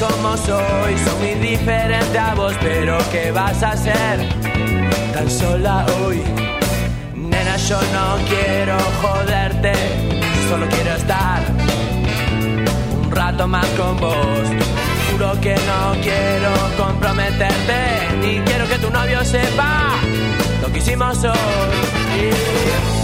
Como soy, soy muy diferente a vos, pero ¿qué vas a hacer? Tan sola hoy. Nena, yo no quiero joderte, solo quiero estar un rato más con vos. Juro que no quiero comprometerte, ni quiero que tu novio sepa lo que hicimos hoy.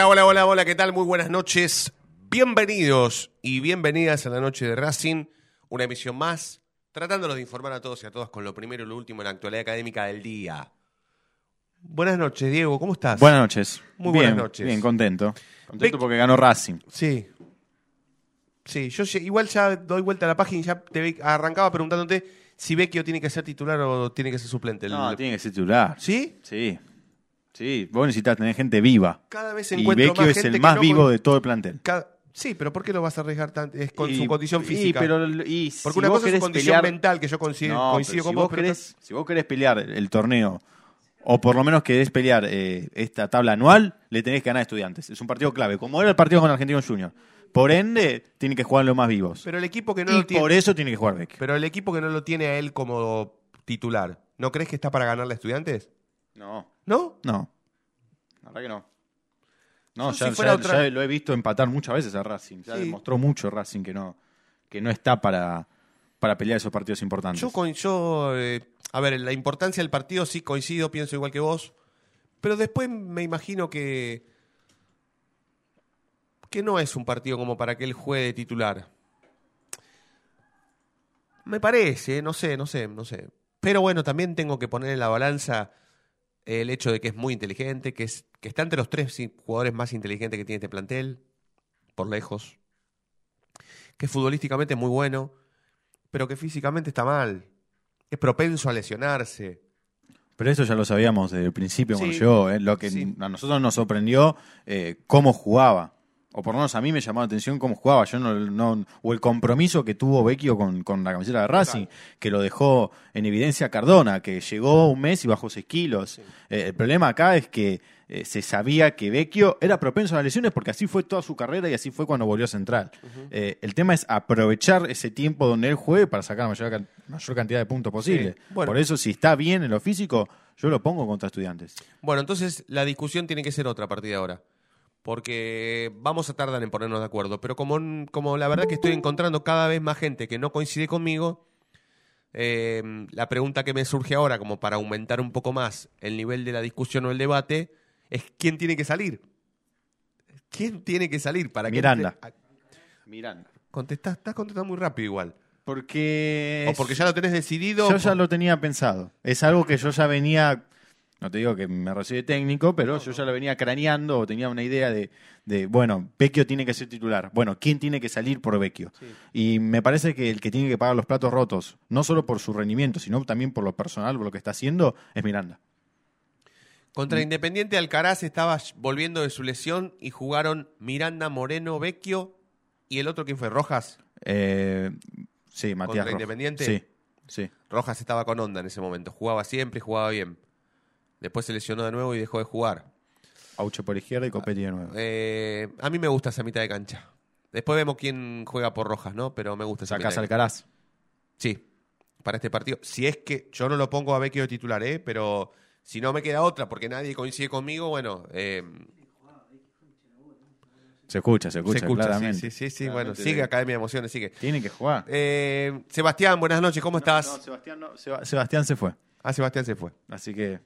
Hola, hola, hola, hola, ¿qué tal? Muy buenas noches. Bienvenidos y bienvenidas a la noche de Racing, una emisión más, tratándolos de informar a todos y a todas con lo primero y lo último en la actualidad académica del día. Buenas noches, Diego, ¿cómo estás? Buenas noches. Muy Bien, buenas noches. Bien, contento. Contento porque ganó Racing. Sí. Sí, yo ya- igual ya doy vuelta a la página y ya te ve- arrancaba preguntándote si Vecchio tiene que ser titular o tiene que ser suplente. El- No, tiene que ser titular. ¿Sí? Sí. Sí, vos necesitas tener gente viva. Cada vez Y encuentro Vecchio más es gente el que más no vivo con- de todo el plantel. Cada- Sí, pero ¿por qué lo vas a arriesgar tanto? Es con Y- su condición y, física. pero, y Porque si una vos cosa es su condición pelear- mental, que yo coincido, No, coincido pero con si vos, pero querés, si vos querés pelear el torneo, o por lo menos querés pelear eh, esta tabla anual, le tenés que ganar a estudiantes. Es un partido clave, como era el partido con Argentino Junior. Por ende, tiene que jugar los más vivos. pero el equipo que no y lo tiene, por eso tiene que jugar Vecchio. pero el equipo que no lo tiene a él como titular, ¿no crees que está para ganarle a estudiantes? No, ¿No? no. La verdad que no. No, Yo, ya, si fuera ya- otra- ya lo he visto empatar muchas veces a Racing. Ya Sí. demostró mucho Racing que no, que no está para, para pelear esos partidos importantes. Yo, yo, eh, a ver, la importancia del partido sí coincido, pienso igual que vos, pero después me imagino que que no es un partido como para que él juegue de titular. Me parece, no sé, no sé, no sé. Pero bueno, también tengo que poner en la balanza el hecho de que es muy inteligente, que, es, que está entre los tres jugadores más inteligentes que tiene este plantel, por lejos. Que futbolísticamente es muy bueno, pero que físicamente está mal. Es propenso a lesionarse. Pero eso ya lo sabíamos desde el principio cuando Sí. llegó. ¿eh? Lo que Sí. a nosotros nos sorprendió eh, cómo jugaba. O por lo menos a mí me llamó la atención cómo jugaba. Yo no, no- o el compromiso que tuvo Vecchio con, con la camiseta de Racing, que lo dejó en evidencia Cardona, que llegó un mes y bajó 6 kilos. Eh, el problema acá es que eh, se sabía que Vecchio era propenso a las lesiones porque así fue toda su carrera y así fue cuando volvió a central. Eh, el tema es aprovechar ese tiempo donde él juegue para sacar la mayor, can- mayor cantidad de puntos posible. Sí, bueno. Por eso, si está bien en lo físico, yo lo pongo contra estudiantes. Bueno, entonces la discusión tiene que ser otra a partir de ahora. Porque vamos a tardar en ponernos de acuerdo. Pero como, como la verdad que estoy encontrando cada vez más gente que no coincide conmigo, eh, la pregunta que me surge ahora, como para aumentar un poco más el nivel de la discusión o el debate, es quién tiene que salir. ¿Quién tiene que salir para que Miranda. entre- Miranda. Contestás, estás contestando muy rápido igual. Porque. O porque ya lo tenés decidido. Yo ya lo tenía pensado. Es algo que yo ya venía. No te digo que me recibí técnico, pero yo ya lo venía craneando o tenía una idea de, de, bueno, Vecchio tiene que ser titular. Bueno, ¿quién tiene que salir por Vecchio? Y me parece que el que tiene que pagar los platos rotos, no solo por su rendimiento, sino también por lo personal, por lo que está haciendo, es Miranda. Contra Independiente Alcaraz estaba volviendo de su lesión y jugaron Miranda, Moreno, Vecchio y el otro quién fue, Rojas. Eh, sí, Matías. ¿Contra Rojas. Independiente? Sí, sí. Rojas estaba con onda en ese momento, jugaba siempre y jugaba bien. Después se lesionó de nuevo y dejó de jugar. Auche por izquierda y Copetti de nuevo. Eh, a mí me gusta esa mitad de cancha. Después vemos quién juega por Rojas, ¿no? Pero me gusta esa Sacás mitad de Alcaraz. Sí, para este partido. Si es que yo no lo pongo a Vecchio de titular, ¿eh? Pero si no me queda otra porque nadie coincide conmigo, bueno, eh, Se escucha, se escucha, se escucha. claramente. Sí, sí, sí, sí, Claramente bueno, sigue de- Academia de Emociones, sigue. Tiene que jugar. Eh, Sebastián, buenas noches, ¿cómo estás? No, Sebastián, no, Seba- Sebastián se fue. Ah, Sebastián se fue. Así que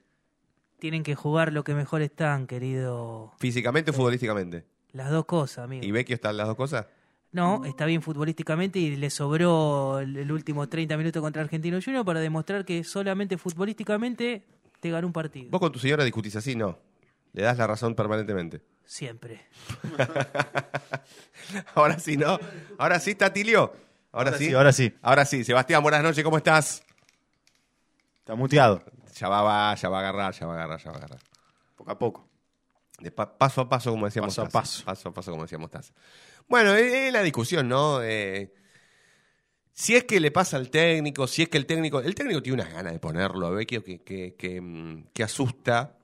Tienen que jugar lo que mejor están, querido. ¿Físicamente o futbolísticamente? Las dos cosas, amigo. ¿Y Vecchio están las dos cosas? No, está bien futbolísticamente y le sobró el, el último 30 minutos contra Argentino Junior para demostrar que solamente futbolísticamente te ganó un partido. Vos con tu señora discutís así, no. Le das la razón permanentemente. Siempre. Ahora sí, ¿no? Ahora sí, Tatilio. Ahora, Ahora sí. sí, ahora sí. Ahora sí. Sebastián, buenas noches, ¿cómo estás? está muteado. Ya va, va, ya va a agarrar, ya va a agarrar, ya va a agarrar. Poco a poco. De pa- paso a paso, como decíamos. Paso a paso. Paso a paso, como decíamos. Taza. Bueno, es la discusión, ¿no? Eh, si es que le pasa al técnico, si es que el técnico. El técnico tiene unas ganas de ponerlo a que, que, que, mm, que asusta.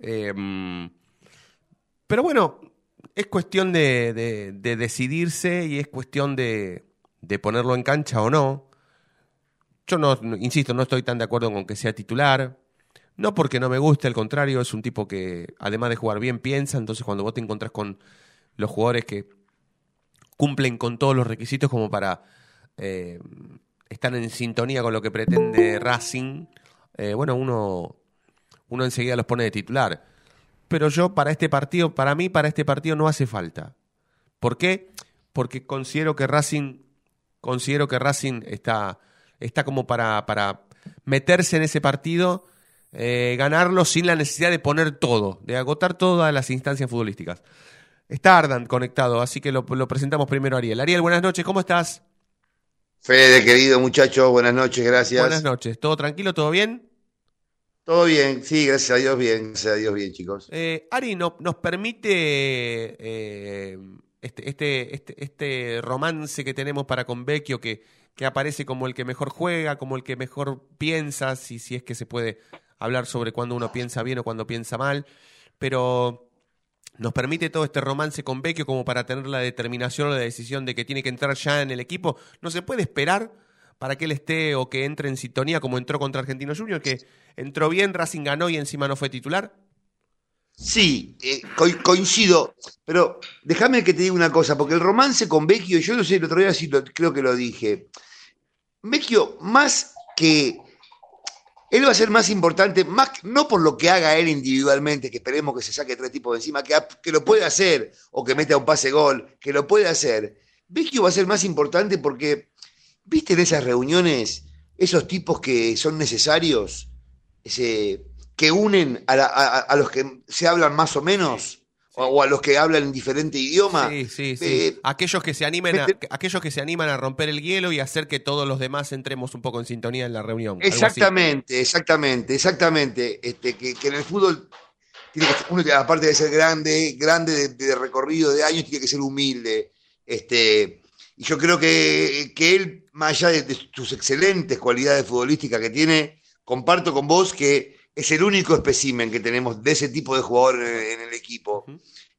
Eh, mm, pero bueno, es cuestión de, de- de decidirse y es cuestión de, de ponerlo en cancha o no. Yo no, insisto, no estoy tan de acuerdo con que sea titular. No porque no me guste, al contrario, es un tipo que, además de jugar bien, piensa. Entonces, cuando vos te encontrás con los jugadores que cumplen con todos los requisitos como para eh, estar en sintonía con lo que pretende Racing, eh, bueno, uno, uno enseguida los pone de titular. Pero yo, para este partido, para mí, para este partido no hace falta. ¿Por qué? Porque considero que Racing, considero que Racing está, está como para, para meterse en ese partido, eh, ganarlo sin la necesidad de poner todo, de agotar todas las instancias futbolísticas. Está Ardan conectado, así que lo, lo presentamos primero a Ariel. Ariel, buenas noches, ¿cómo estás? Fede, querido muchacho, buenas noches, gracias. Buenas noches, ¿todo tranquilo, todo bien? Todo bien, sí, gracias a Dios, bien, gracias a Dios, bien, chicos. Eh, Ari, no- nos permite eh, este, este, este, este romance que tenemos para con Vecchio, que, que aparece como el que mejor juega, como el que mejor piensa, si, si es que se puede hablar sobre cuando uno piensa bien o cuando piensa mal, pero nos permite todo este romance con Vecchio como para tener la determinación o la decisión de que tiene que entrar ya en el equipo. No se puede esperar para que él esté o que entre en sintonía como entró contra Argentino Junior, que entró bien, Racing ganó y encima no fue titular. Sí, eh, co- coincido, pero déjame que te diga una cosa, porque el romance con Vecchio, yo no sé, el otro día sí creo que lo dije. Vecchio, más que. Él va a ser más importante, más no por lo que haga él individualmente, que esperemos que se saque tres tipos de encima, que, que lo puede hacer, o que meta un pase gol, que lo puede hacer. Vecchio va a ser más importante porque, ¿viste en esas reuniones esos tipos que son necesarios? Ese, que unen a, la- a- a los que se hablan más o menos, o, a los que hablan en diferente idioma. Sí, sí, sí. Eh, aquellos que se animen a, vete- aquellos que se animan a romper el hielo y hacer que todos los demás entremos un poco en sintonía en la reunión. Exactamente, exactamente, exactamente. Este, que, que en el fútbol tiene que, uno, aparte de ser grande, grande de, de recorrido de años, tiene que ser humilde. Este, y yo creo que, que él, más allá de, de sus excelentes cualidades futbolísticas que tiene, comparto con vos que es el único espécimen que tenemos de ese tipo de jugador en, en el equipo.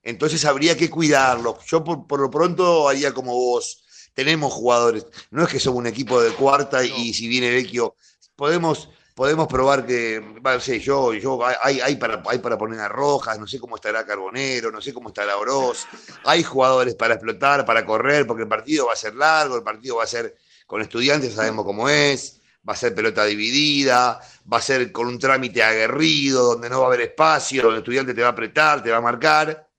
Entonces habría que cuidarlo. Yo por, por, lo pronto haría como vos. Tenemos jugadores. No es que somos un equipo de cuarta y si viene Vecchio, podemos, podemos probar que, no sé, yo, yo, hay, hay, para, hay para poner a Rojas, no sé cómo estará Carbonero, no sé cómo estará Oroz. Hay jugadores para explotar, para correr, porque el partido va a ser largo, el partido va a ser con estudiantes, sabemos cómo es va a ser pelota dividida, va a ser con un trámite aguerrido, donde no va a haber espacio, donde el estudiante te va a apretar, te va a marcar,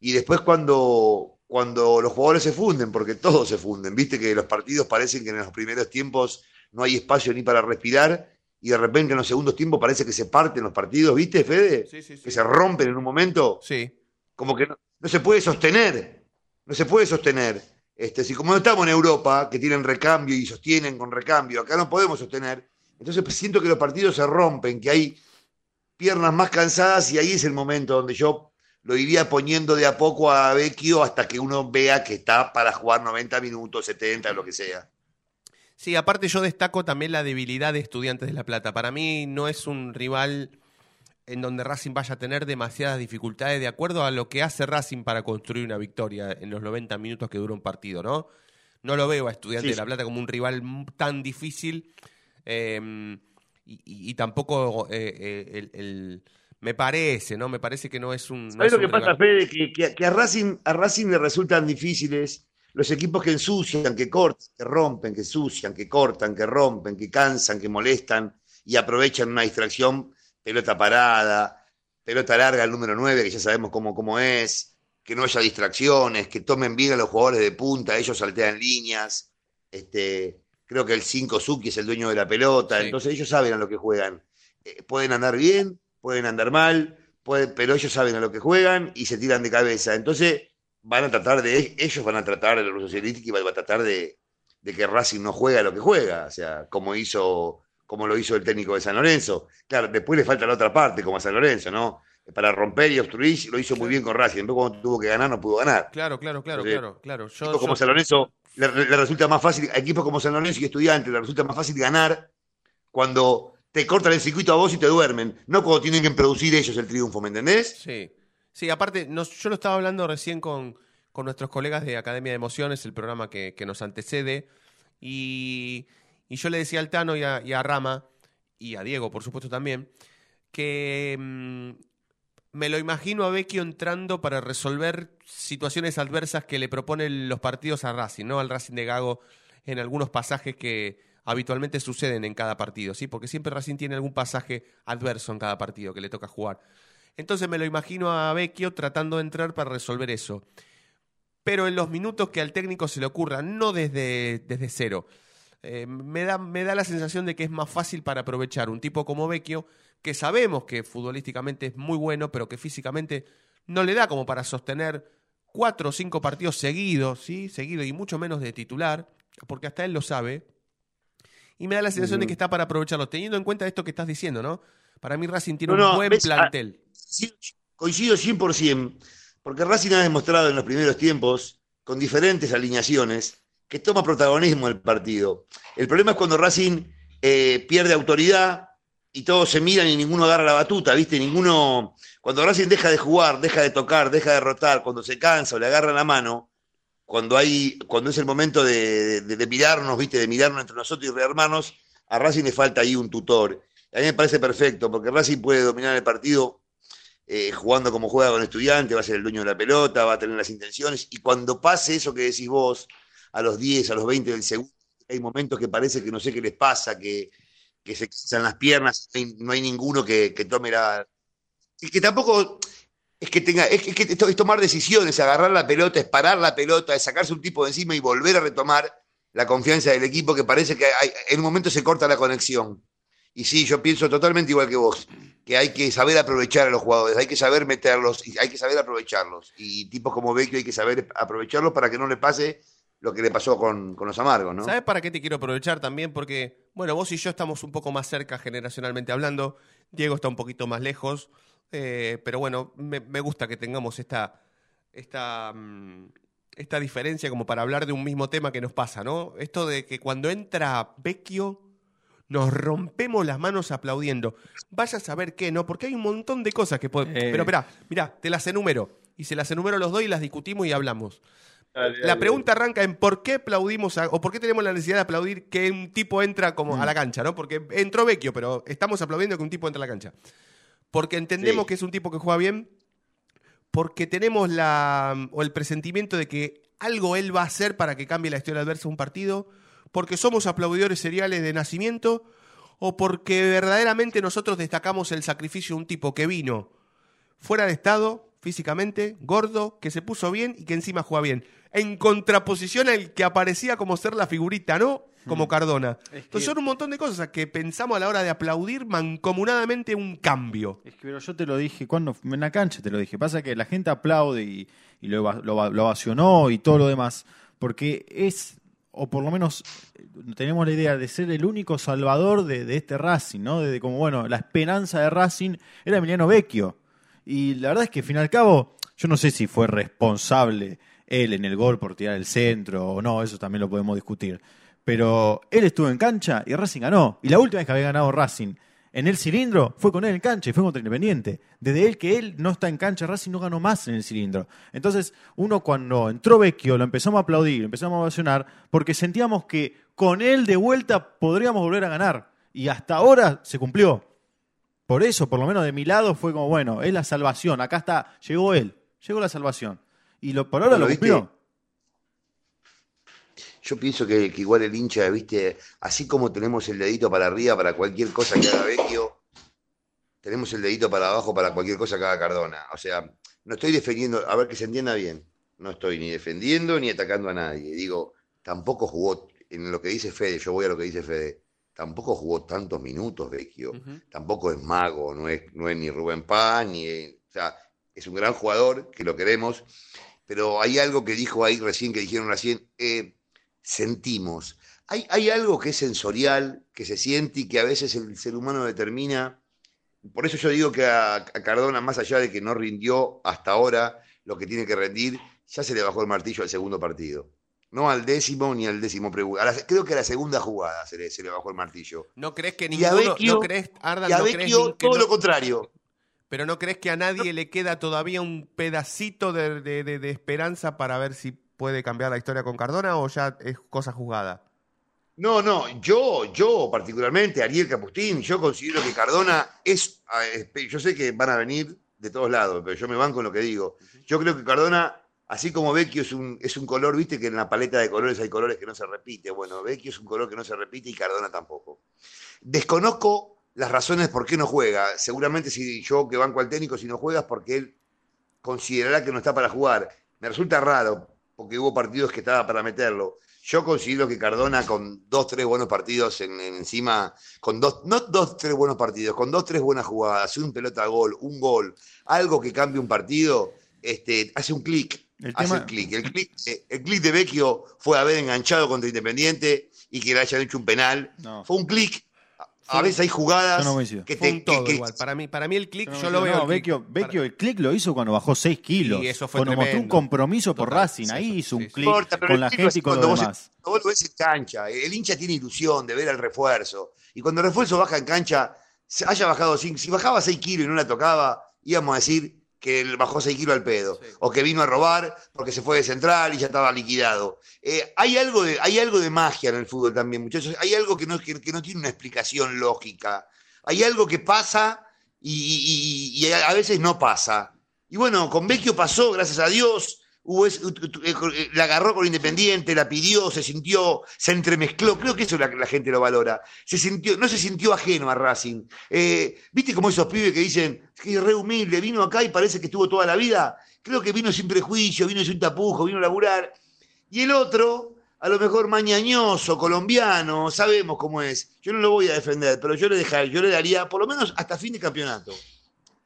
y después cuando, cuando los jugadores se funden, porque todos se funden, viste que los partidos parecen que en los primeros tiempos no hay espacio ni para respirar, y de repente en los segundos tiempos parece que se parten los partidos, ¿viste, Fede? Sí, sí, sí. Que se rompen en un momento, Sí. como que no, no se puede sostener, no se puede sostener. Este, si como no estamos en Europa, que tienen recambio y sostienen con recambio, acá no podemos sostener, entonces pues, siento que los partidos se rompen, que hay piernas más cansadas y ahí es el momento donde yo lo iría poniendo de a poco a Vecchio hasta que uno vea que está para jugar 90 minutos, 70, lo que sea. Sí, aparte yo destaco también la debilidad de Estudiantes de La Plata. Para mí no es un rival en donde Racing vaya a tener demasiadas dificultades de acuerdo a lo que hace Racing para construir una victoria en los 90 minutos que dura un partido, ¿no? No lo veo a Estudiantes Sí, de La Plata como un rival tan difícil eh, y, y- tampoco eh, eh, el, el- me parece, ¿no? Me parece que no es un... ¿Sabes es lo un que pasa, rival- Fede? Que, que- que a, Racing, a Racing le resultan difíciles los equipos que ensucian, que cortan, que rompen, que ensucian, que cortan, que rompen, que cansan, que molestan y aprovechan una distracción, pelota parada, pelota larga al número 9, que ya sabemos cómo, cómo es, que no haya distracciones, que tomen bien a los jugadores de punta, ellos saltean líneas. Este, creo que el 5 Suki es el dueño de la pelota, Sí. entonces ellos saben a lo que juegan. Eh, pueden andar bien, pueden andar mal, pueden- pero ellos saben a lo que juegan y se tiran de cabeza. Entonces van a tratar de, ellos van a tratar de los socialísticos y van a tratar de, de que Racing no juega lo que juega, o sea, como hizo, como lo hizo el técnico de San Lorenzo. Claro, después le falta la otra parte, como a San Lorenzo, ¿no? Para romper y obstruir, lo hizo muy bien con Racing. Después cuando tuvo que ganar, no pudo ganar. Claro, claro, claro, claro, claro. Yo, como yo- San Lorenzo le, resulta más fácil, a equipos como San Lorenzo y Estudiantes le resulta más fácil ganar cuando te cortan el circuito a vos y te duermen, no cuando tienen que producir ellos el triunfo, ¿me entendés? Sí, sí, aparte, yo lo estaba hablando recién con, con nuestros colegas de Academia de Emociones, el programa que, que nos antecede, y, y yo le decía al Tano y a, y a Rama, y a Diego, por supuesto también, que mm, me lo imagino a Vecchio entrando para resolver situaciones adversas que le proponen los partidos a Racing, ¿no? Al Racing de Gago en algunos pasajes que habitualmente suceden en cada partido, ¿sí? Porque siempre Racing tiene algún pasaje adverso en cada partido que le toca jugar. Entonces me lo imagino a Vecchio tratando de entrar para resolver eso. Pero en los minutos que al técnico se le ocurra, no desde, desde cero, eh, me, da, me da la sensación de que es más fácil para aprovechar un tipo como Vecchio, que sabemos que futbolísticamente es muy bueno, pero que físicamente no le da como para sostener cuatro o cinco partidos seguidos, ¿sí? Seguido y mucho menos de titular, porque hasta él lo sabe. Y me da la sensación de que está para aprovecharlo, teniendo en cuenta esto que estás diciendo, ¿no? Para mí Racing tiene No, no, un buen ves, ah, plantel. Sí, coincido 100%, porque Racing ha demostrado en los primeros tiempos, con diferentes alineaciones, que toma protagonismo el partido. El problema es cuando Racing eh, pierde autoridad y todos se miran y ninguno agarra la batuta, ¿viste? Ninguno. Cuando Racing deja de jugar, deja de tocar, deja de rotar, cuando se cansa o le agarra la mano, cuando hay, cuando es el momento de, mirarnos, ¿viste? De mirarnos entre nosotros y rearmarnos, a Racing le falta ahí un tutor. A mí me parece perfecto, porque Racing puede dominar el partido eh, jugando como juega con estudiante, va a ser el dueño de la pelota, va a tener las intenciones, y cuando pase eso que decís vos, a los 10, a los 20 del segundo, hay momentos que parece que no sé qué les pasa, que, que se cansan las piernas, no hay, no hay ninguno que, tome la... Y que tampoco es que tenga, es que, tomar decisiones, agarrar la pelota, es parar la pelota, es sacarse un tipo de encima y volver a retomar la confianza del equipo, que parece que hay- en un momento se corta la conexión. Y sí, yo pienso totalmente igual que vos, que hay que saber aprovechar a los jugadores, hay que saber meterlos y hay que saber aprovecharlos. Y tipos como Vecchio hay que saber aprovecharlos para que no le pase lo que le pasó con, con los amargos, ¿no? ¿Sabes para qué te quiero aprovechar también? Porque, bueno, vos y yo estamos un poco más cerca generacionalmente hablando. Diego está un poquito más lejos. Eh, pero bueno, me, me gusta que tengamos esta, esta, mm, esta diferencia como para hablar de un mismo tema que nos pasa, ¿no? Esto de que cuando entra Vecchio nos rompemos las manos aplaudiendo. Vaya a saber qué, ¿no? Porque hay un montón de cosas que pueden... Eh. Pero espera, mira, te las enumero. Y se las enumero los dos y las discutimos y hablamos. Dale, La dale. pregunta arranca en por qué aplaudimos a- o por qué tenemos la necesidad de aplaudir que un tipo entra como Mm. a la cancha, ¿no? Porque entró Vecchio, pero estamos aplaudiendo que un tipo entra a la cancha. Porque entendemos Sí. que es un tipo que juega bien, porque tenemos la o el presentimiento de que algo él va a hacer para que cambie la historia adversa de un partido, porque somos aplaudidores seriales de nacimiento o porque verdaderamente nosotros destacamos el sacrificio de un tipo que vino fuera de estado físicamente, gordo, que se puso bien y que encima juega bien. En contraposición al que aparecía como ser la figurita, ¿no? Como Cardona. Entonces son un montón de cosas que pensamos a la hora de aplaudir mancomunadamente un cambio. Es que pero yo te lo dije, cuando en la cancha te lo dije. Pasa que la gente aplaude y, y lo, lo, lo ovacionó y todo lo demás, porque es, o por lo menos eh, tenemos la idea de ser el único salvador de, de este Racing, ¿no? De, de como, bueno, la esperanza de Racing era Emiliano Vecchio. Y la verdad es que, al fin y al cabo, yo no sé si fue responsable él en el gol por tirar el centro o no, eso también lo podemos discutir. Pero él estuvo en cancha y Racing ganó. Y la última vez que había ganado Racing en el cilindro fue con él en cancha y fue contra Independiente. Desde él que él no está en cancha, Racing no ganó más en el cilindro. Entonces, uno cuando entró Vecchio lo empezamos a aplaudir, lo empezamos a ovacionar, porque sentíamos que con él de vuelta podríamos volver a ganar. Y hasta ahora se cumplió. Por eso, por lo menos de mi lado, fue como, bueno, es la salvación. Acá está, llegó él, llegó la salvación. Y lo, por ahora Bueno, lo cumplió. Yo pienso que, que igual el hincha, viste, así como tenemos el dedito para arriba para cualquier cosa que haga Vecchio, tenemos el dedito para abajo para cualquier cosa que haga Cardona. O sea, no estoy defendiendo, a ver que se entienda bien, no estoy ni defendiendo ni atacando a nadie. Digo, tampoco jugó, en lo que dice Fede, yo voy a lo que dice Fede, tampoco jugó tantos minutos Vecchio, tampoco es mago, no es, no es ni Rubén Paz, ni, o sea, es un gran jugador, que lo queremos, pero hay algo que dijo ahí recién, que dijeron recién, eh, sentimos. Hay, hay algo que es sensorial, que se siente y que a veces el ser humano determina. Por eso yo digo que a, a Cardona, más allá de que no rindió hasta ahora lo que tiene que rendir, ya se le bajó el martillo al segundo partido. No al décimo ni al décimo pregu- a la- Creo que a la segunda jugada se le, se le bajó el martillo. ¿No crees que Y a ninguno, Vecchio- no crees, Ardan, Y a no crees todo no- lo contrario. pero no crees que a nadie le queda todavía un pedacito de, de- de- de esperanza para ver si puede cambiar la historia con Cardona o ya es cosa jugada? No, no, yo, yo particularmente, Ariel Capustín, yo considero que Cardona es, yo sé que van a venir de todos lados, pero yo me banco en lo que digo. Yo creo que Cardona, así como Vecchio es un, es un color, viste que en la paleta de colores hay colores que no se repite. Bueno, Vecchio es un color que no se repite y Cardona tampoco. Desconozco las razones por qué no juega. Seguramente si yo que banco al técnico, si no juegas, porque él considerará que no está para jugar. Me resulta raro, porque hubo partidos que estaba para meterlo. Yo considero que Cardona con dos, tres buenos partidos en, en encima, con dos, no dos, tres buenos partidos, con dos, tres buenas jugadas, un pelota a gol, un gol, algo que cambie un partido, este, hace un clic. El Hace tema- el clic. El clic eh, el clic de Vecchio fue haber enganchado contra Independiente y que le hayan hecho un penal. No. Fue un clic. A- veces hay jugadas no que Fue te un todo que- igual. Para mí, para mí el clic, No, yo lo veo. no. Vecchio, Para- Vecchio el clic lo hizo cuando bajó 6 kilos. Y eso fue cuando mostró un tremendo. compromiso por Racing. sí, Ahí sí, hizo un sí, clic importa, pero con la gente y con hace lo cuando demás. Vos, vos lo ves en cancha. El hincha tiene ilusión de ver al refuerzo. Y cuando el refuerzo baja en cancha, se haya bajado 5, si bajaba 6 kilos y no la tocaba, íbamos a decir que bajó 6 kilos al pedo. Sí. O que vino a robar porque se fue de central y ya estaba liquidado. Eh, hay, algo de, hay algo de magia en el fútbol también, muchachos. Hay algo que no, que, que no tiene una explicación lógica. Hay algo que pasa y- y a veces no pasa. Y bueno, con Vecchio pasó, gracias a Dios. Ese- eh, la agarró con Independiente, la pidió, se sintió, se entremezcló. Creo que eso la, la gente lo valora. Se sintió, no se sintió ajeno a Racing. Eh, ¿Viste como esos pibes que dicen que es re humilde, vino acá y parece que estuvo toda la vida? Creo que vino sin prejuicio, vino sin tapujo, vino a laburar. Y el otro, a lo mejor mañañoso, colombiano, sabemos cómo es. Yo no lo voy a defender, pero yo le dejaría, yo le daría por lo menos hasta fin de campeonato.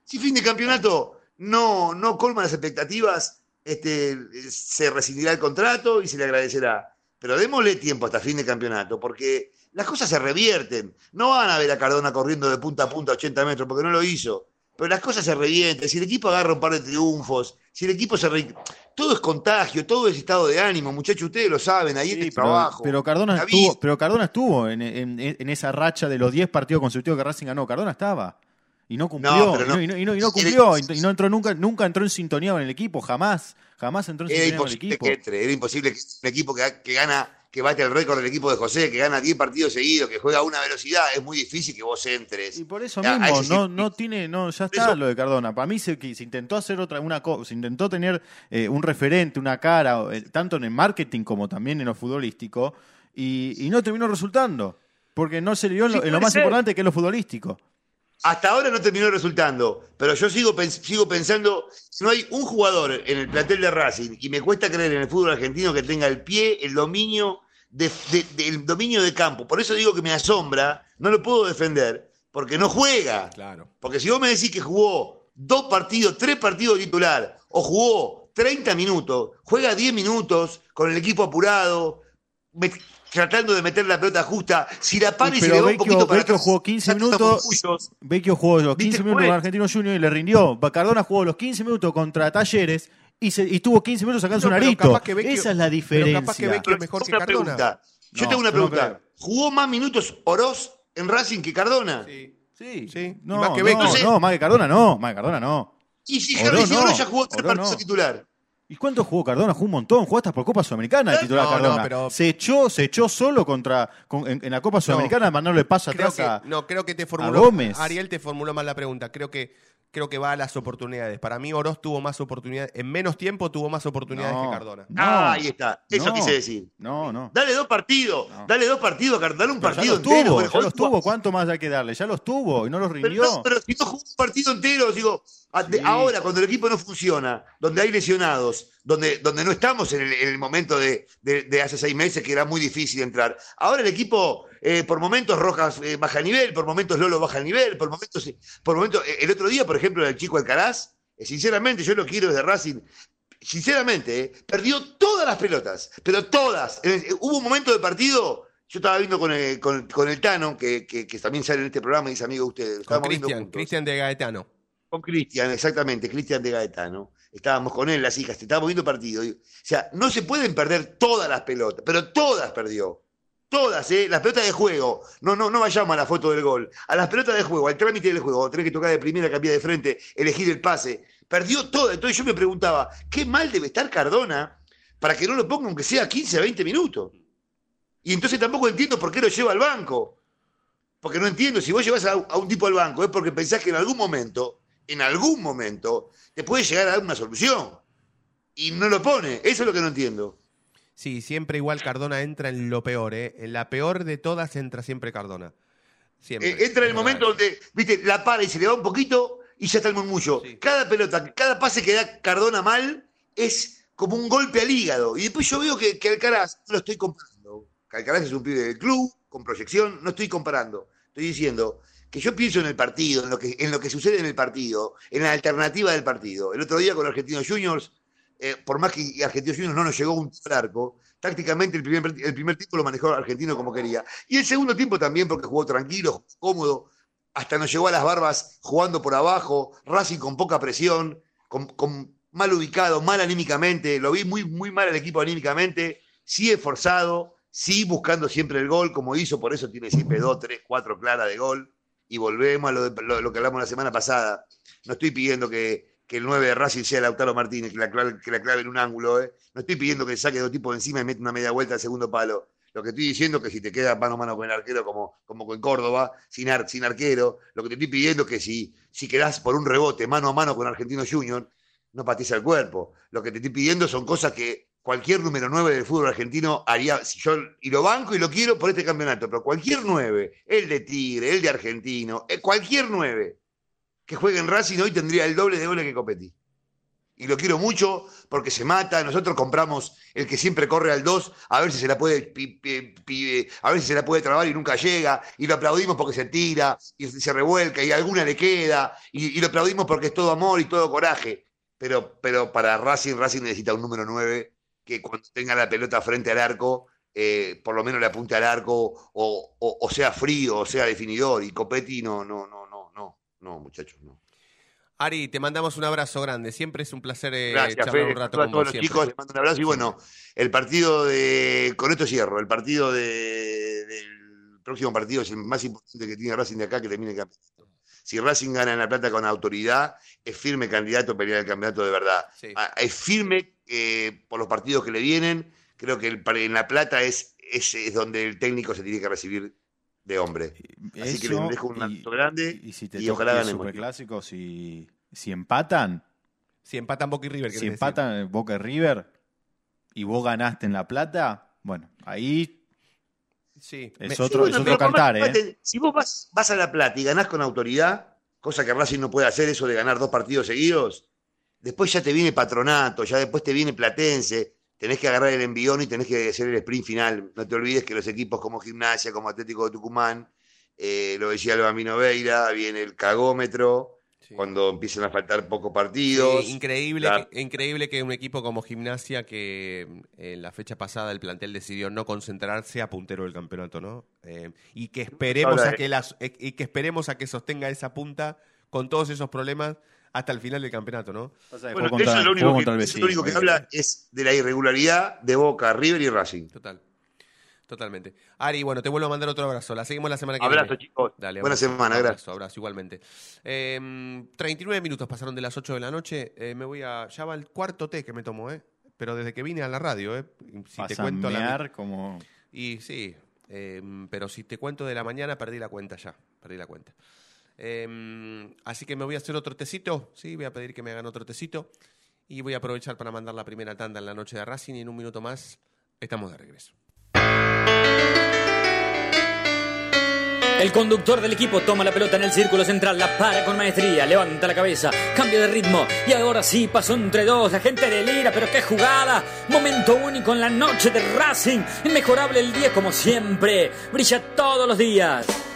Si fin de campeonato no, no colma las expectativas, este, se rescindirá el contrato y se le agradecerá. Pero démosle tiempo hasta fin de campeonato, porque las cosas se revierten. No van a ver a Cardona corriendo de punta a punta a 80 metros, porque no lo hizo. pero las cosas se revientan. Si el equipo agarra un par de triunfos, si el equipo se re... Todo es contagio, todo es estado de ánimo, muchachos, ustedes lo saben, ahí Sí, en el pero, trabajo. pero Cardona estuvo, pero Cardona estuvo en, en- en esa racha de los 10 partidos consecutivos que Racing ganó. Cardona estaba. Y no cumplió. No, y, no, no- y no- y no- y no era- cumplió. Y, y no entró nunca, nunca entró en sintonía con el equipo. Jamás. Jamás entró en sintonía con el imposible equipo. que entre, era imposible que un equipo que, que gana, que bate el récord del equipo de José, que gana 10 partidos seguidos, que juega a una velocidad, es muy difícil que vos entres. Y por eso A- a mismo, no, no tiene, no, ya está eso- lo de Cardona. Para mí se, se intentó hacer otra, una cosa, se intentó tener eh, un referente, una cara, tanto en el marketing como también en lo futbolístico, y, y no terminó resultando. Porque no se le dio en lo, en más importante que es lo futbolístico. Hasta ahora no terminó resultando, pero yo sigo, pens- sigo pensando, no hay un jugador en el plantel de Racing, y me cuesta creer en el fútbol argentino que tenga el pie, el dominio, de, dominio de campo. Por eso digo que me asombra, no lo puedo defender, porque no juega. Claro. Porque si vos me decís que jugó dos partidos, tres partidos titular, o jugó 30 minutos, juega 10 minutos con el equipo apurado, me- tratando de meter la pelota justa, si la para y se Pero le va un poquito para Vecchio atrás, jugó 15 salta minutos. Vecchio jugó los 15 ¿Viste minutos con es? Argentino Junior y le rindió. Cardona jugó los 15 minutos contra Talleres y, se, y tuvo 15 minutos sacando No, un pero arito. Vecchio- Esa es la pero diferencia. capaz que Vecchio- mejor que Cardona. pregunta. Yo No, tengo una pregunta. ¿Jugó más minutos Oroz en Racing que Cardona? Sí. Sí, Sí, y No, más que no, Vecchio. no, más que Cardona no, más que Cardona no. Y si Oro Harry Oroz ya jugó tres partidos no. titular. ¿Y cuánto jugó Cardona? Jugó un montón, jugó hasta por Copa Sudamericana el titular No, no, Cardona. pero- Se echó, se echó solo contra con- en, en la Copa Sudamericana, mandándole paso Creo atrás a. que, no, creo que te formuló. Gómez. Ariel te formuló mal la pregunta. Creo que, creo que va a las oportunidades. Para mí, Oroz tuvo más oportunidades. En menos tiempo tuvo más oportunidades No. que Cardona. No. Ah, ahí está. Eso No. quise decir. No, no. Dale dos partidos. No. Dale dos partidos, Cardona, dale un Pero ya partido los entero. tuvo, ya los tuvo. ¿Cuánto más hay que darle? Ya los tuvo y no los Pero, rindió. no, pero si no jugó un partido entero, digo, Sí. ahora cuando el equipo no funciona, donde hay lesionados, donde, donde no estamos en el, en el momento de, de- de hace seis meses que era muy difícil entrar. Ahora el equipo, eh, por momentos Rojas eh, baja el nivel, por momentos Lolo baja el nivel, por momentos, por momentos, eh, el otro día, por ejemplo, el chico Alcaraz, eh, sinceramente, yo lo quiero desde Racing. Sinceramente, eh, perdió todas las pelotas, pero todas. Eh, eh, hubo un momento del partido, yo estaba viendo con el, con, con el Tano, que, que- que también sale en este programa y es amigo de ustedes. Con Cristian, de Gaetano. Con Cristian, exactamente, Cristian de Gaetano. Estábamos con él, las hijas, estábamos viendo partido. Y- O sea, no se pueden perder todas las pelotas, pero todas perdió. Todas, ¿eh? Las pelotas de juego. No, no, no vayamos a la foto del gol. A las pelotas de juego, al trámite del juego. Tenés que tocar de primera, cambiar de frente, elegir el pase. Perdió todas. Entonces yo me preguntaba, ¿qué mal debe estar Cardona para que no lo ponga aunque sea 15 a 20 minutos? Y entonces tampoco entiendo por qué lo lleva al banco. Porque no entiendo, si vos llevas a un tipo al banco es porque pensás que en algún momento, en algún momento, te puede llegar a dar una solución. Y no lo pone. Eso es lo que no entiendo. Sí, siempre igual Cardona entra en lo peor, ¿eh? En la peor de todas entra siempre Cardona. Siempre. Eh, entra en el momento donde, viste, la para y se le va un poquito y ya está el murmullo. Sí. Cada pelota, cada pase que da Cardona mal es como un golpe al hígado. Y después yo veo que, que Alcaraz, no lo estoy comparando. Que Alcaraz es un pibe del club, con proyección, no estoy comparando. Estoy diciendo que yo pienso en el partido, en lo que, en lo que sucede en el partido, en la alternativa del partido. El otro día con Argentinos Juniors, eh, por más que Argentinos Juniors no nos llegó un arco, tácticamente el primer, el primer tiempo lo manejó Argentino como quería. Y el segundo tiempo también porque jugó tranquilo, cómodo, hasta nos llegó a las barbas jugando por abajo, Racing con poca presión, con, mal ubicado, mal anímicamente, lo vi muy, muy mal el equipo anímicamente, sí esforzado, sí buscando siempre el gol, como hizo, por eso tiene siempre dos, tres, cuatro claras de gol, y volvemos a lo- lo que hablamos la semana pasada. No estoy pidiendo que, que el 9 de Racing sea Lautaro Martínez, que la, que la clave en un ángulo, ¿eh? no estoy pidiendo que saque dos tipos encima y mete una media vuelta al segundo palo. Lo que estoy diciendo es que si te queda mano a mano con el arquero, como, como con Córdoba, sin, ar- sin arquero, lo que te estoy pidiendo es que si, si quedás por un rebote mano a mano con Argentino Junior, no patees al cuerpo. Lo que te estoy pidiendo son cosas que cualquier número 9 del fútbol argentino haría, si yo, y lo banco y lo quiero por este campeonato, pero cualquier 9, el de Tigre, el de Argentino, eh, cualquier 9 que juegue en Racing hoy tendría el doble de goles que Copetti. Y lo quiero mucho porque se mata. Nosotros compramos el que siempre corre al 2, a ver si se la puede pi- pi- a ver si se la puede trabar y nunca llega. Y lo aplaudimos porque se tira y se revuelca y alguna le queda. Y, y lo aplaudimos porque es todo amor y todo coraje. Pero, pero para Racing, Racing necesita un número 9 que cuando tenga la pelota frente al arco, eh, por lo menos le apunte al arco o, o- o sea frío, o sea definidor. Y Copetti no, no, no, no, muchachos, no. Ari, te mandamos un abrazo grande. Siempre es un placer eh, Gracias, charlar Fede. un rato a con todos vos. los siempre. chicos, les mando un abrazo. Y bueno, el partido de. Con esto cierro. El partido de, del próximo partido es el más importante que tiene Racing de acá que termine el campeonato. Si Racing gana en La Plata con autoridad, es firme candidato a pelear el campeonato de verdad. Sí. Ah, Es firme eh, por los partidos que le vienen. Creo que el, en La Plata es, es, es donde el técnico se tiene que recibir de hombre. Así que les dejo un abrazo grande y si te y toca ojalá superclásico, si, si empatan, Si empatan Boca y River, si decir. empatan Boca y River y vos ganaste en La Plata, bueno, ahí Sí. es Sí, otro, bueno, es otro cantar, ¿eh? Si vos vas, vas a La Plata y ganás con autoridad, cosa que Racing no puede hacer, eso de ganar dos partidos seguidos, después ya te viene Patronato, ya después te viene Platense, tenés que agarrar el envión y tenés que hacer el sprint final. No te olvides que los equipos como Gimnasia, como Atlético de Tucumán, eh, lo decía el Bambino Veira, viene el cagómetro, sí. cuando empiezan a faltar pocos partidos. Sí, increíble, La- que, increíble que un equipo como Gimnasia, que eh, en la fecha pasada el plantel decidió no concentrarse a puntero del campeonato, ¿no? Eh, y que esperemos a que las, eh, y que esperemos a que sostenga esa punta con todos esos problemas hasta el final del campeonato, ¿no? Bueno, eso es lo único, que, lo único que habla es de la irregularidad de Boca, River y Racing. Total. Totalmente. Ari, bueno, te vuelvo a mandar otro abrazo. La seguimos la semana que Abrazo, viene. chicos. Dale, Buena abrazo, semana, abrazo, gracias. Abrazo, igualmente. Eh, 39 minutos pasaron de las 8 de la noche. Eh, me voy a. Ya va el cuarto té que me tomo, ¿eh? Pero desde que vine a la radio, ¿eh? Si te Pasa a cuento la. como... Y sí, eh, pero si te cuento de la mañana, perdí la cuenta ya. Perdí la cuenta. Eh, así que me voy a hacer otro tecito. Sí, voy a pedir que me hagan otro tecito. Y voy a aprovechar para mandar la primera tanda en la noche de Racing. Y en un minuto más estamos de regreso. El conductor del equipo toma la pelota en el círculo central, la para con maestría, levanta la cabeza, cambio de ritmo y ahora sí pasó entre dos, la gente delira, pero qué jugada, momento único en la noche de Racing, inmejorable el 10 como siempre, brilla todos los días.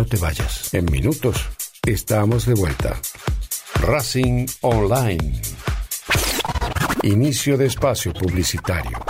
No te vayas. En minutos estamos de vuelta. Racing Online. Inicio de espacio publicitario.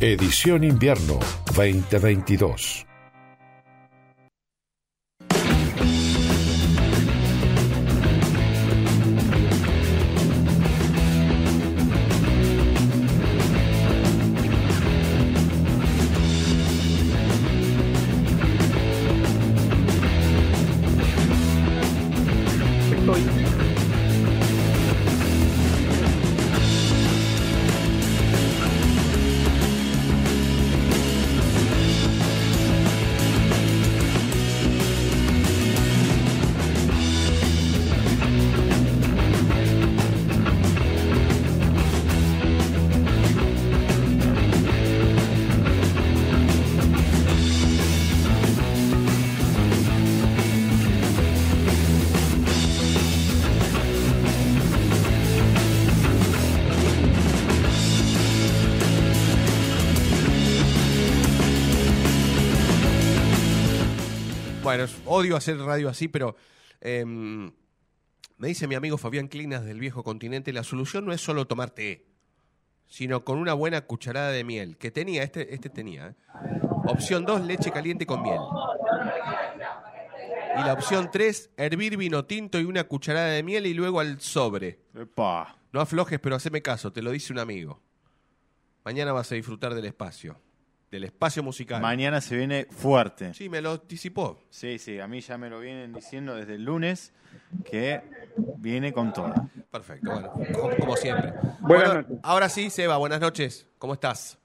Edición Invierno 2022. Odio hacer radio así, pero em, me dice mi amigo Fabián Clinas del viejo continente, la solución no es solo tomar té, sino con una buena cucharada de miel, que tenía, este, este tenía. ¿eh? Opción 2, leche caliente con miel. Y la opción 3, hervir vino tinto y una cucharada de miel y luego al sobre. Epa. No aflojes, pero haceme caso, te lo dice un amigo. Mañana vas a disfrutar del espacio, del espacio musical. Mañana se viene fuerte. Sí, me lo anticipó. Sí, sí, a mí ya me lo vienen diciendo desde el lunes que viene con todo. Perfecto, bueno, como, como siempre. Buenas Bueno, noches. Ahora sí, Seba, buenas noches. ¿Cómo estás?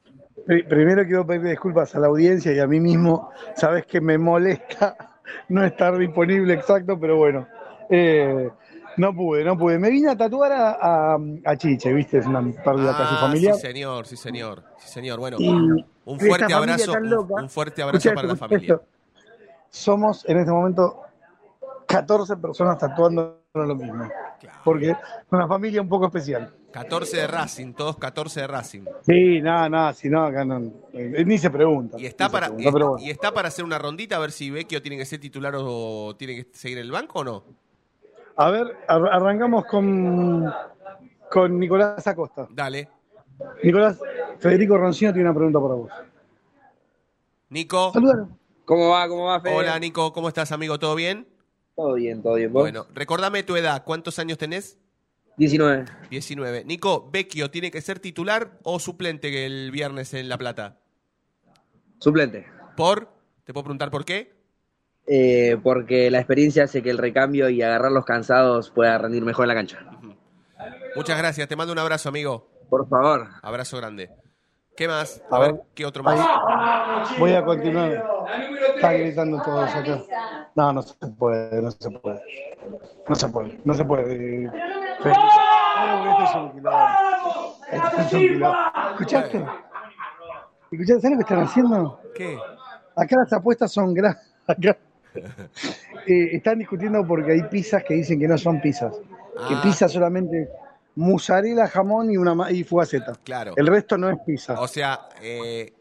Pri- Primero quiero pedir disculpas a la audiencia y a mí mismo. Sabes que me molesta no estar disponible exacto, pero bueno. Eh, no pude, no pude. Me vine a tatuar a, a, a Chiche, ¿viste? Es una pérdida casi Ah, familiar. Sí, señor, sí, señor. Sí, señor. Bueno, Y un fuerte abrazo, un, fuerte abrazo para la familia. esto. Somos en este momento 14 personas tatuando lo mismo. Porque es una familia un poco especial. 14 de Racing, todos 14 de Racing. Sí, nada, nada, si no, acá no, eh, ni se pregunta. Y está, para, pregunta, y, pero bueno. y está para hacer una rondita a ver si Vecchio tiene que ser titular o tiene que seguir en el banco o no. A ver, ar- arrancamos con, con Nicolás Acosta. Dale. Nicolás, Federico Roncino tiene una pregunta para vos. Nico. Saludalo. ¿Cómo va? ¿Cómo va, Fede? Hola, Nico. ¿Cómo estás, amigo? ¿Todo bien? Todo bien, todo bien. ¿Vos? Bueno, recordame tu edad. ¿Cuántos años tenés? 19. 19. Nico, ¿Vecchio tiene que ser titular o suplente el viernes en La Plata? Suplente. ¿Por? ¿Te puedo preguntar por qué? Eh, porque la experiencia hace que el recambio y agarrar los cansados pueda rendir mejor en la cancha. Muchas gracias. Te mando un abrazo, amigo. Por favor. Abrazo grande. ¿Qué más? A A ver. ¿qué otro más? Ahí, voy a continuar. Están gritando todos acá. No, no se puede, no se puede. No se puede, no se puede. ¿Escuchaste? ¿Escuchaste? ¿Sabes lo que están haciendo? ¿Qué? Acá las apuestas son grandes. Eh, están discutiendo porque hay pizzas que dicen que no son pizzas. Que Ah. pizza solamente mozzarella, jamón y una y fugaceta. Claro. El resto no es pizza. O sea, eh,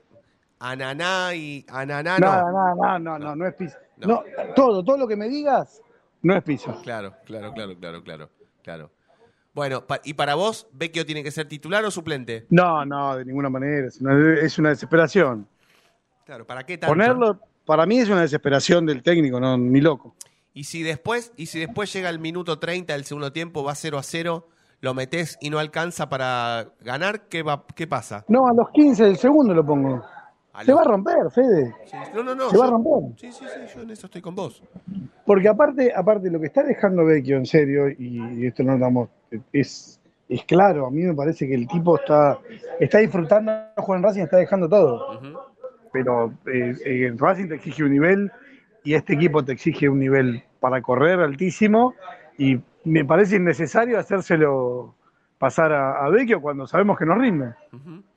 ananá y ananá No, no. no, no, no, no, no es pizza. No, todo, todo lo que me digas no es Pizza. Claro, claro, claro, claro, claro, claro. Bueno, ¿y para vos, Vecchio tiene que ser titular o suplente? No, no, de ninguna manera. Es una, es una desesperación. Claro, ¿para qué tanto? Ponerlo, para mí es una desesperación del técnico, no, ni loco. Y si después, y si después llega el minuto 30 del segundo tiempo, va 0 a 0, lo metés y no alcanza para ganar, ¿qué, va, qué pasa? No, a los 15 del segundo lo pongo. Se los- va a romper, Fede. Sí, No, no, no. Se va a romper. Sí, sí, sí, yo en eso estoy con vos. Porque aparte, aparte lo que está dejando Vecchio, en serio, y esto no lo damos, es, es claro, a mí me parece que el tipo está, está disfrutando de jugar en Racing, está dejando todo. Pero eh, eh, Racing te exige un nivel y este equipo te exige un nivel para correr altísimo y me parece innecesario hacérselo pasar a, a Vecchio cuando sabemos que no rinde.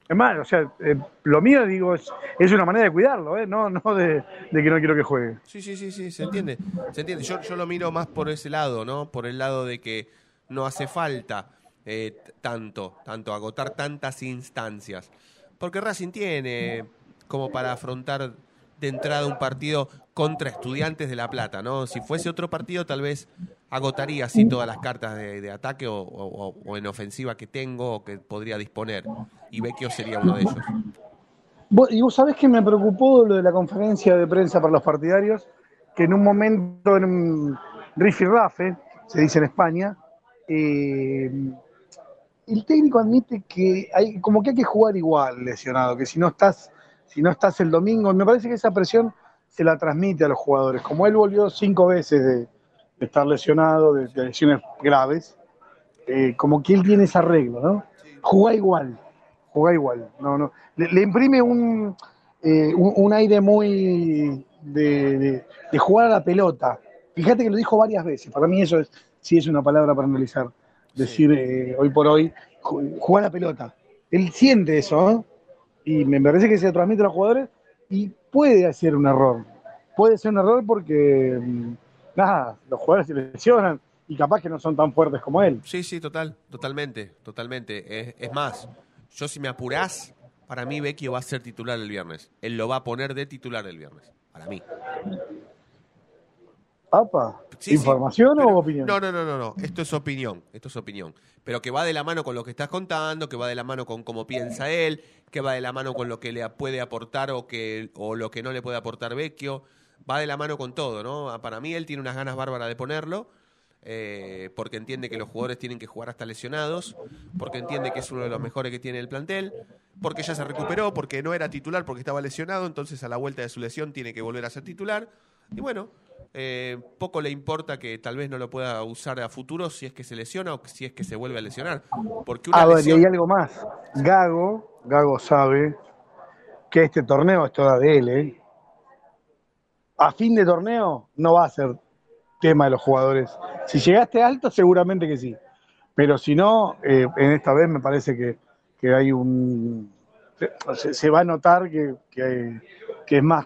Es más, o sea, eh, lo mío, digo, es, es una manera de cuidarlo, ¿eh? no, no de, de que no quiero que juegue. Sí, sí, sí, sí, se entiende. Se entiende. Yo, yo lo miro más por ese lado, ¿no? Por el lado de que no hace falta eh, tanto, tanto, agotar tantas instancias. Porque Racing tiene como para afrontar de entrada un partido contra estudiantes de La Plata, ¿no? Si fuese otro partido, tal vez agotaría así todas las cartas de, ataque o, en ofensiva que tengo o que podría disponer. Y Vecchio sería uno de ellos. Y vos sabés que me preocupó lo de la conferencia de prensa para los partidarios, que en un momento, en un rifirrafe, se dice en España, eh, el técnico admite que hay como que hay que jugar igual lesionado, que si no estás, si no estás el domingo, me parece que esa presión se la transmite a los jugadores. Como él volvió cinco veces de, de estar lesionado, de, de lesiones graves, eh, como que él tiene ese arreglo, ¿no? Jugá igual, jugá igual. No, no. Le, le imprime un, eh, un, un aire muy de, de- de jugar a la pelota. Fíjate que lo dijo varias veces. Para mí eso es, sí es una palabra para analizar. Decir eh, hoy por hoy, ju- jugar a la pelota. Él siente eso, ¿no? Y me parece que se transmite a los jugadores y puede ser un error. Puede ser un error porque, mm, nada, los jugadores se lesionan y capaz que no son tan fuertes como él. Sí, sí, total, totalmente, totalmente. Es, es más, yo si me apurás, para mí Vecchio va a ser titular el viernes. Él lo va a poner de titular el viernes, para mí. Apa, Sí, sí, ¿información pero- o opinión? No, no, no, no, no. Esto es opinión. Esto es opinión. Pero que va de la mano con lo que estás contando, que va de la mano con cómo piensa él, que va de la mano con lo que le puede aportar o que o lo que no le puede aportar Vecchio. Va de la mano con todo, ¿no? Ah, Para mí él tiene unas ganas bárbaras de ponerlo. eh, porque entiende que los jugadores tienen que jugar hasta lesionados, porque entiende que es uno de los mejores que tiene el plantel, porque ya se recuperó, porque no era titular, porque estaba lesionado, entonces a la vuelta de su lesión tiene que volver a ser titular. Y bueno, eh, poco le importa que tal vez no lo pueda usar a futuro si es que se lesiona o si es que se vuelve a lesionar. Porque una A ver, y hay algo más. Gago, Gago sabe que este torneo es toda de él, ¿eh? A fin de torneo no va a ser tema de los jugadores. Si llegaste alto, seguramente que sí. Pero si no, eh, en esta vez me parece que, que hay un... Se, va a notar que, que, que es más,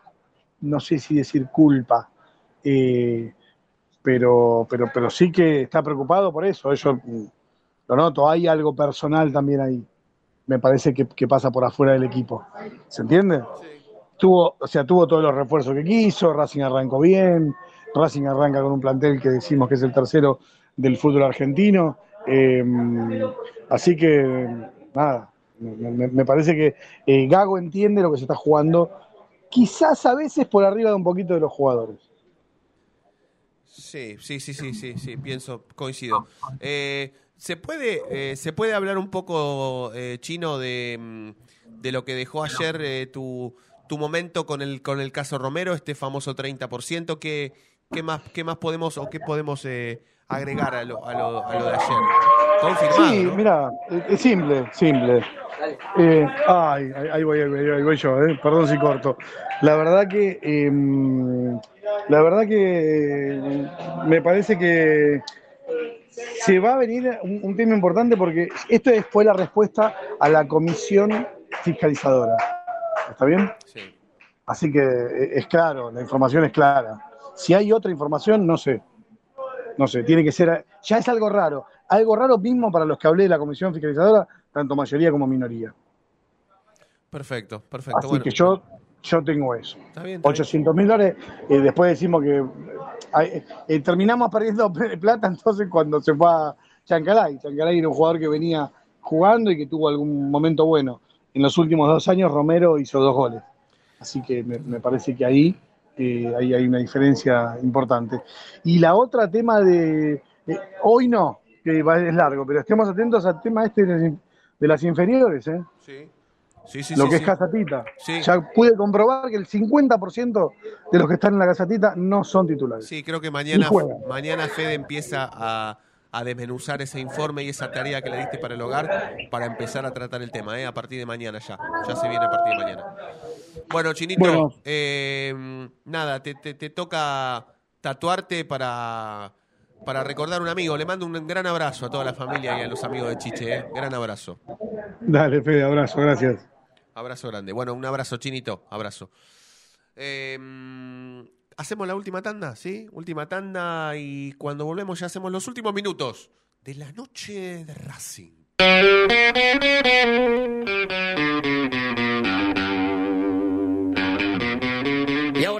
no sé si decir culpa, eh, pero, pero, pero sí que está preocupado por eso. Eso lo noto. Hay algo personal también ahí. Me parece que, que pasa por afuera del equipo. ¿Se entiende? Tuvo, o sea, tuvo todos los refuerzos que quiso, Racing arrancó bien, Racing arranca con un plantel que decimos que es el tercero del fútbol argentino. eh, así que, nada, me, parece que eh, Gago entiende lo que se está jugando, quizás a veces por arriba de un poquito de los jugadores. Sí, sí, sí, sí, sí, sí, pienso, coincido. Eh, ¿se, puede, eh, ¿Se puede hablar un poco, Chino, de, mm, de lo que dejó ayer tu, tu momento con el, con el caso Romero, este famoso 30%? ¿Qué, qué, más, qué más podemos o qué podemos eh, agregar a lo, a, lo, a lo de ayer? Confirmado, Sí, ¿no? mira, es- simple, simple. Eh, ay, ay, ahí voy, ahí voy, ahí voy yo, eh, perdón si corto. La verdad que, em, la verdad que me parece que se va a venir un, un tema importante porque esto es- fue la respuesta a la comisión fiscalizadora. ¿Está bien? Sí. Así que eh, es claro, la información es clara. Si hay otra información, no sé. No sé, tiene que ser. Ya es algo raro. Algo raro mismo para los que hablé de la comisión fiscalizadora, tanto mayoría como minoría. Perfecto, perfecto. Así bueno. que yo yo tengo eso. Está bien, está 800 mil dólares, eh, después decimos que eh, eh, terminamos perdiendo plata entonces cuando se fue a Chancalay. Chancalay era un jugador que venía jugando y que tuvo algún momento bueno. En los últimos dos años Romero hizo dos goles. Así que me, me parece que ahí, eh, ahí hay una diferencia importante. Y la otra tema de, eh, hoy no, que va- es largo, pero estemos atentos al tema este de las, de las inferiores, ¿eh? Sí. Sí, sí, lo sí, que es Casatita. Ya pude comprobar que el 50% de los que están en la Casatita no son titulares. Sí, creo que mañana, mañana Fede empieza a, a desmenuzar ese informe y esa tarea que le diste para el hogar para empezar a tratar el tema, ¿eh? a partir de mañana ya. Ya se viene a partir de mañana. Bueno, Chinito, Bueno. eh, nada, te, te- te toca tatuarte para, para recordar un amigo. Le mando un gran abrazo a toda la familia y a los amigos de Chiche. ¿eh? Gran abrazo. Dale, Fede, abrazo, gracias. Abrazo grande. Bueno, un abrazo, Chinito. Abrazo. Eh, hacemos la última tanda, ¿sí? Última tanda y cuando volvemos ya hacemos los últimos minutos de la noche de Racing.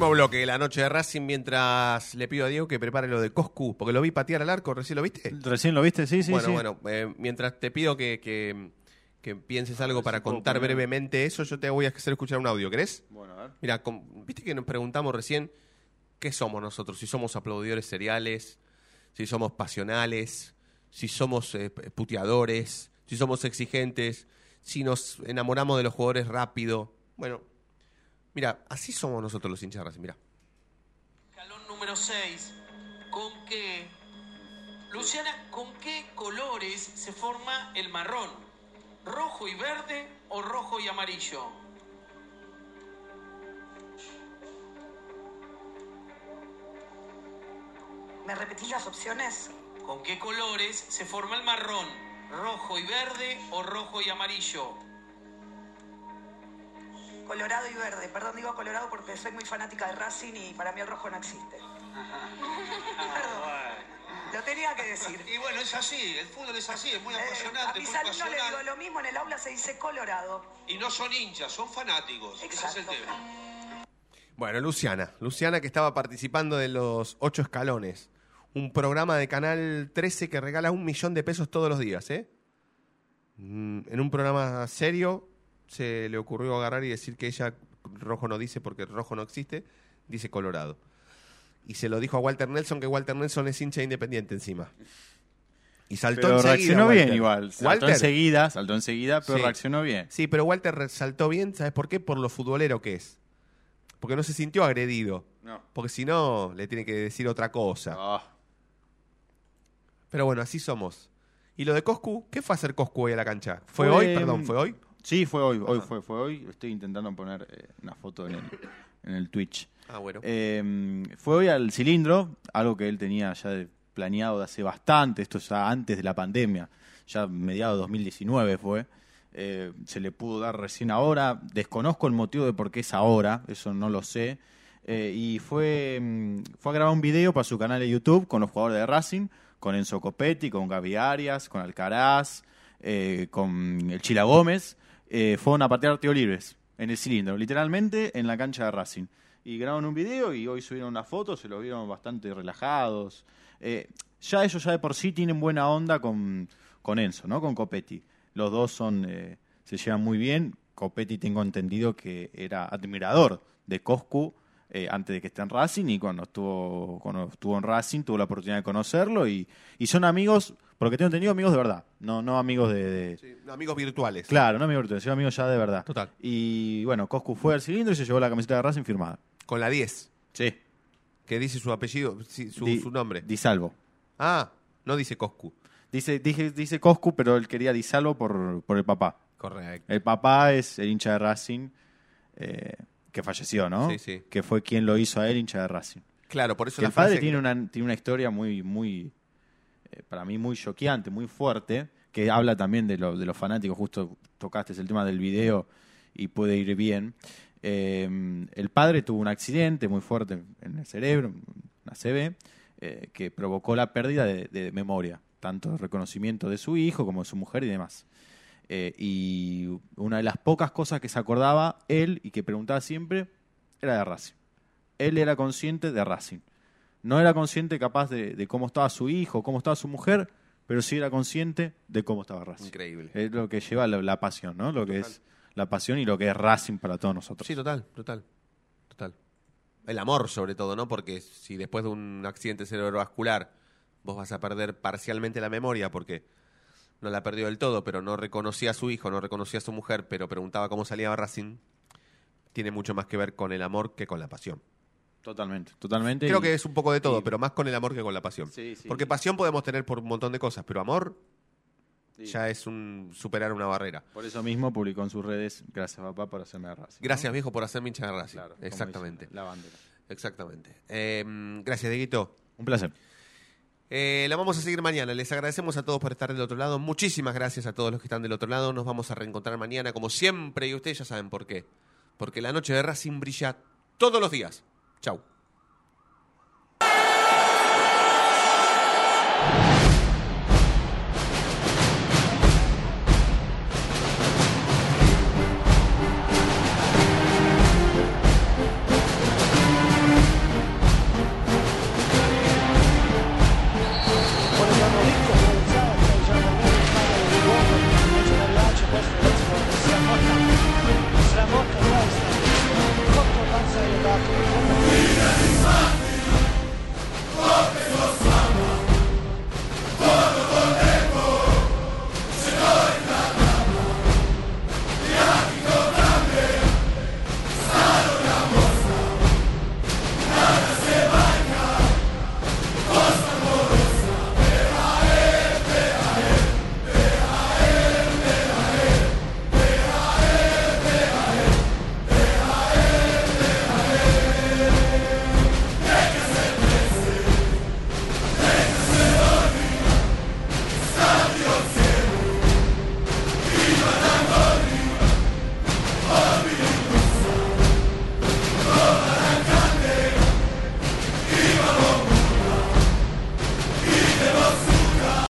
Último bloque de la noche de Racing mientras le pido a Diego que prepare lo de Coscu, porque lo vi patear al arco, ¿recién lo viste? ¿Recién lo viste? Sí, sí, bueno, sí. bueno, eh, mientras te pido que, que, que pienses algo para contar poner- brevemente eso, yo te voy a hacer escuchar un audio, ¿querés? Bueno, a ver. Mira, viste que nos preguntamos recién qué somos nosotros, si somos aplaudidores seriales, si somos pasionales, si somos eh, puteadores, si somos exigentes, si nos enamoramos de los jugadores rápido. Bueno, mira, así somos nosotros los hinchas de Racing, mira. Escalón número 6. ¿Con qué? Luciana, ¿con qué colores se forma el marrón? ¿Rojo y verde o rojo y amarillo? ¿Me repetís las opciones? ¿Con qué colores se forma el marrón? ¿Rojo y verde o rojo y amarillo? Colorado y verde. Perdón, digo colorado porque soy muy fanática de Racing y para mí el rojo no existe. Perdón. Lo tenía que decir. Y bueno, es así, el fútbol es así, es muy Eh, a apasionante, mis alumnos les digo lo mismo, en el aula se dice colorado. Y no son hinchas, son fanáticos. Ese es el Exacto. tema. Bueno, Luciana. Luciana que estaba participando de los ocho escalones. Un programa de Canal 13 que regala un millón de pesos todos los días, ¿eh? Mm, En un programa serio se le ocurrió agarrar y decir que ella rojo no dice porque rojo no existe, dice colorado. Y se lo dijo a Walter Nelson, que Walter Nelson es hincha independiente encima. Y saltó Pero enseguida. reaccionó Walter. bien igual. Saltó Walter. enseguida, saltó enseguida, pero Sí. reaccionó bien. Sí, pero Walter saltó bien, ¿sabes por qué? Por lo futbolero que es. Porque no se sintió agredido. No. Porque si no, le tiene que decir otra cosa. Ah. Pero bueno, así somos. ¿Y lo de Coscu? ¿Qué fue hacer Coscu hoy a la cancha? ¿Fue, Fue, hoy? Perdón, ¿fue hoy? Sí, fue hoy, hoy fue, fue hoy. Estoy intentando poner eh, una foto en el, en el Twitch. Ah, bueno. Eh, fue hoy al cilindro, algo que él tenía ya de- planeado de hace bastante, esto ya antes de la pandemia, ya mediados de 2019 fue. Eh, se le pudo dar recién ahora, desconozco el motivo de por qué es ahora, eso no lo sé. Eh, y fue, mm, fue a grabar un video para su canal de YouTube con los jugadores de Racing, con Enzo Copetti, con Gaby Arias, con Alcaraz, eh, con el Chila Gómez. Eh, fueron a patear tiro libres en el cilindro, literalmente en la cancha de Racing. Y grabaron un video y hoy subieron una foto, se los vieron bastante relajados. Eh, ya ellos ya de por sí tienen buena onda con, con Enzo, ¿no? Con Copetti. Los dos son, eh, se llevan muy bien. Copetti tengo entendido que era admirador de Coscu eh, antes de que esté en Racing y cuando estuvo, cuando estuvo en Racing tuvo la oportunidad de conocerlo y, y son amigos, porque tengo entendido amigos de verdad, no, no amigos de, de- Sí, amigos virtuales. Claro, no amigos virtuales, sino amigos ya de verdad. Total. Y bueno, Coscu fue al cilindro y se llevó la camiseta de Racing firmada. Con la 10. Sí. Que dice su apellido, sí, su, Di- su nombre. Di Salvo. Ah, no dice Coscu. Dice, dije, dice Coscu, pero él quería Di Salvo por, por el papá. Correcto. El papá es el hincha de Racing eh, que falleció, ¿no? Sí, sí. Que fue quien lo hizo a él hincha de Racing. Claro, por eso Que la el padre tiene, una, tiene una historia muy, muy eh, para mí muy choqueante, muy fuerte, que habla también de, lo- de los fanáticos, justo tocaste el tema del video y puede ir bien. Eh, el padre tuvo un accidente muy fuerte en el cerebro, una CB, eh, que provocó la pérdida de, de memoria, tanto reconocimiento de su hijo como de su mujer y demás. Eh, y una de las pocas cosas que se acordaba él y que preguntaba siempre era de Racing. Él era consciente de Racing. No era consciente capaz de, de cómo estaba su hijo, cómo estaba su mujer, pero sí era consciente de cómo estaba Racing. Increíble. Es lo que lleva la, la pasión, ¿no? Lo que es la pasión y lo que es Racing para todos nosotros. Sí, total, total, total. El amor, sobre todo, ¿no? Porque si después de un accidente cerebrovascular vos vas a perder parcialmente la memoria porque no la perdió del todo, pero no reconocía a su hijo, no reconocía a su mujer, pero preguntaba cómo salía Racing, tiene mucho más que ver con el amor que con la pasión. Totalmente, totalmente. Creo y- que es un poco de todo, y- pero más con el amor que con la pasión. Sí, sí. Porque pasión podemos tener por un montón de cosas, pero amor ya es un superar una barrera. Por eso mismo publicó en sus redes, gracias papá por hacerme de Racing. Gracias, viejo, por hacerme hincha de Racing. Claro, Exactamente. dice la bandera. Exactamente. Eh, gracias, Dieguito. Un placer. Eh, la vamos a seguir mañana. Les agradecemos a todos por estar del otro lado. Muchísimas gracias a todos los que están del otro lado. Nos vamos a reencontrar mañana, como siempre, y ustedes ya saben por qué. Porque la noche de Racing brilla todos los días. Chau.